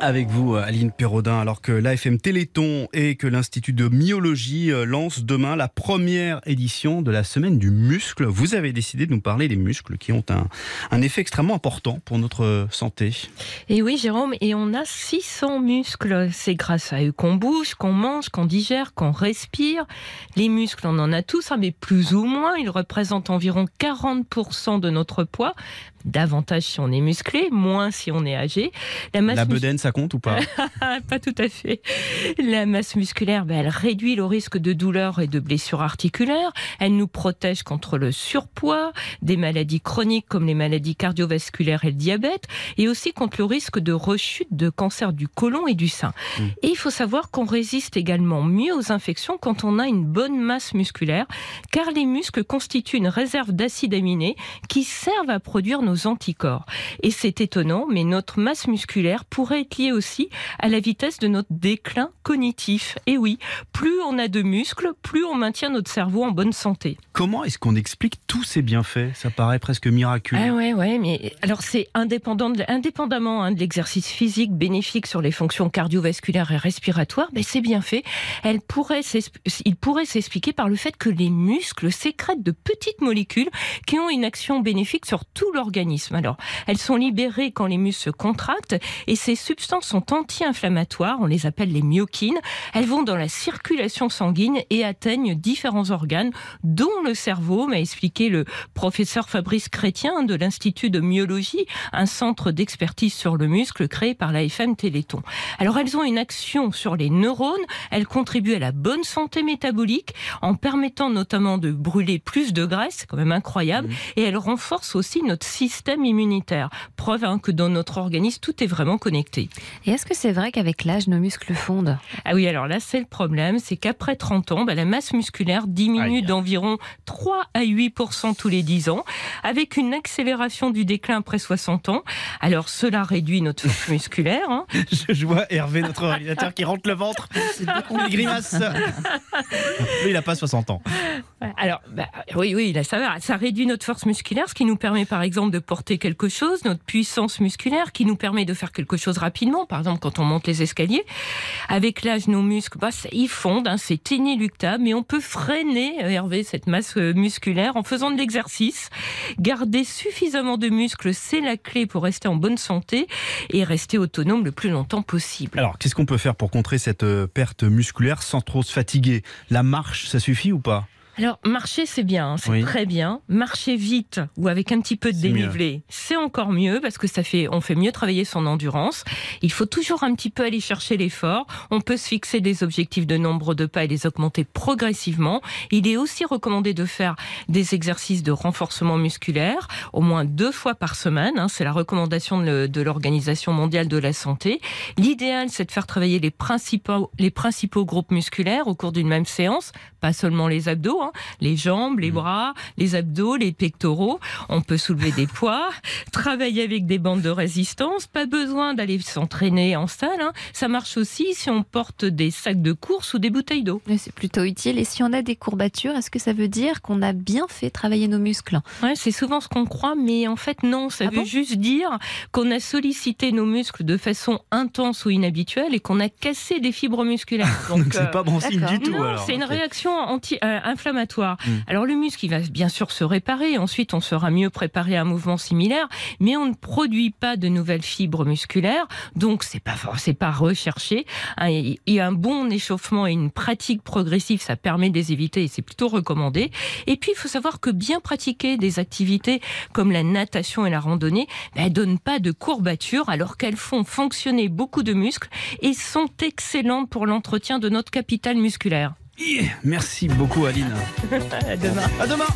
Avec vous, Aline Perraudin, alors que l'AFM Téléthon et que l'Institut de myologie euh, lance demain la première édition de la semaine du muscle, vous avez décidé de nous parler des muscles qui ont un, un effet extrêmement important pour notre santé. Et oui, Jérôme, et on a 600 muscles. C'est grâce à eux qu'on bouge, qu'on mange, qu'on digère, qu'on respire. Les muscles, on en a tous, hein, mais plus ou moins. Ils représentent environ 40% de notre poids. Davantage si on est musclé, moins si on est âgé. La, masse la bedaine, ça compte ou pas? Pas tout à fait. La masse musculaire, ben, elle réduit le risque de douleur et de blessures articulaires. Elle nous protège contre le surpoids, des maladies chroniques comme les maladies cardiovasculaires et le diabète, et aussi contre le risque de rechute de cancer du côlon et du sein. Mmh. Et il faut savoir qu'on résiste également mieux aux infections quand on a une bonne masse musculaire, car les muscles constituent une réserve d'acides aminés qui servent à produire nos anticorps. Et c'est étonnant, mais notre masse musculaire pourrait être liée aussi à la vitesse de notre déclin cognitif. Et oui, plus on a de muscles, plus on maintient notre cerveau en bonne santé. Comment est-ce qu'on explique tous ces bienfaits? Ça paraît presque miraculeux. Ah ouais, ouais, mais alors c'est indépendant de, indépendamment hein, de l'exercice physique bénéfique sur les fonctions cardiovasculaires et respiratoires, mais c'est bien fait. Elle pourrait il pourrait s'expliquer par le fait que les muscles sécrètent de petites molécules qui ont une action bénéfique sur tout l'organisme alors, elles sont libérées quand les muscles se contractent et ces substances sont anti-inflammatoires, on les appelle les myokines. Elles vont dans la circulation sanguine et atteignent différents organes, dont le cerveau, m'a expliqué le professeur Fabrice Chrétien de l'Institut de myologie, un centre d'expertise sur le muscle créé par l'AFM Téléthon. Alors, elles ont une action sur les neurones, elles contribuent à la bonne santé métabolique en permettant notamment de brûler plus de graisse, c'est quand même incroyable, mmh. et elles renforcent aussi notre système système immunitaire. Preuve hein, que dans notre organisme, tout est vraiment connecté. Et est-ce que c'est vrai qu'avec l'âge, nos muscles fondent? Ah oui, alors là, c'est le problème, c'est qu'après 30 ans, bah, la masse musculaire diminue d'environ 3 à 8% tous les 10 ans, avec une accélération du déclin après 60 ans. Alors cela réduit notre force musculaire. Hein. Je, vois Hervé, notre réalisateur, qui rentre le ventre. C'est grimace. Lui, il n'a pas 60 ans. Alors, bah, oui, oui, ça va. Ça réduit notre force musculaire, ce qui nous permet, par exemple, de porter quelque chose, notre puissance musculaire qui nous permet de faire quelque chose rapidement, par exemple quand on monte les escaliers. Avec l'âge, nos muscles, bah, ils fondent, hein, c'est inéluctable, mais on peut freiner, euh, Hervé, cette masse euh, musculaire en faisant de l'exercice. Garder suffisamment de muscles, c'est la clé pour rester en bonne santé et rester autonome le plus longtemps possible. Alors, qu'est-ce qu'on peut faire pour contrer cette euh, perte musculaire sans trop se fatiguer? La marche, ça suffit ou pas? Alors, marcher, c'est bien, hein, c'est très bien. Marcher vite ou avec un petit peu de dénivelé, c'est encore mieux parce que ça fait, on fait mieux travailler son endurance. Il faut toujours un petit peu aller chercher l'effort. On peut se fixer des objectifs de nombre de pas et les augmenter progressivement. Il est aussi recommandé de faire des exercices de renforcement musculaire au moins deux fois par semaine. Hein, c'est la recommandation de l'Organisation mondiale de la santé. L'idéal, c'est de faire travailler les principaux, les principaux groupes musculaires au cours d'une même séance, pas seulement les abdos Hein. Les jambes, les mm. bras, les abdos, les pectoraux. On peut soulever des poids, travailler avec des bandes de résistance. Pas besoin d'aller s'entraîner en salle. Hein. Ça marche aussi si on porte des sacs de course ou des bouteilles d'eau. C'est plutôt utile. Et si on a des courbatures, est-ce que ça veut dire qu'on a bien fait travailler nos muscles? Ouais, C'est souvent ce qu'on croit, mais en fait non. Ça ah veut juste dire qu'on a sollicité nos muscles de façon intense ou inhabituelle et qu'on a cassé des fibres musculaires. Donc c'est pas bon signe du tout. C'est une réaction anti-inflammatoire Mm. Alors le muscle, il va bien sûr se réparer. Ensuite, on sera mieux préparé à un mouvement similaire, mais on ne produit pas de nouvelles fibres musculaires, donc c'est pas c'est pas recherché. Il y a un bon échauffement et une pratique progressive, ça permet de les éviter et c'est plutôt recommandé. Et puis il faut savoir que bien pratiquer des activités comme la natation et la randonnée, ben, elles donnent pas de courbatures alors qu'elles font fonctionner beaucoup de muscles et sont excellentes pour l'entretien de notre capital musculaire. Merci beaucoup Aline. à demain. À demain.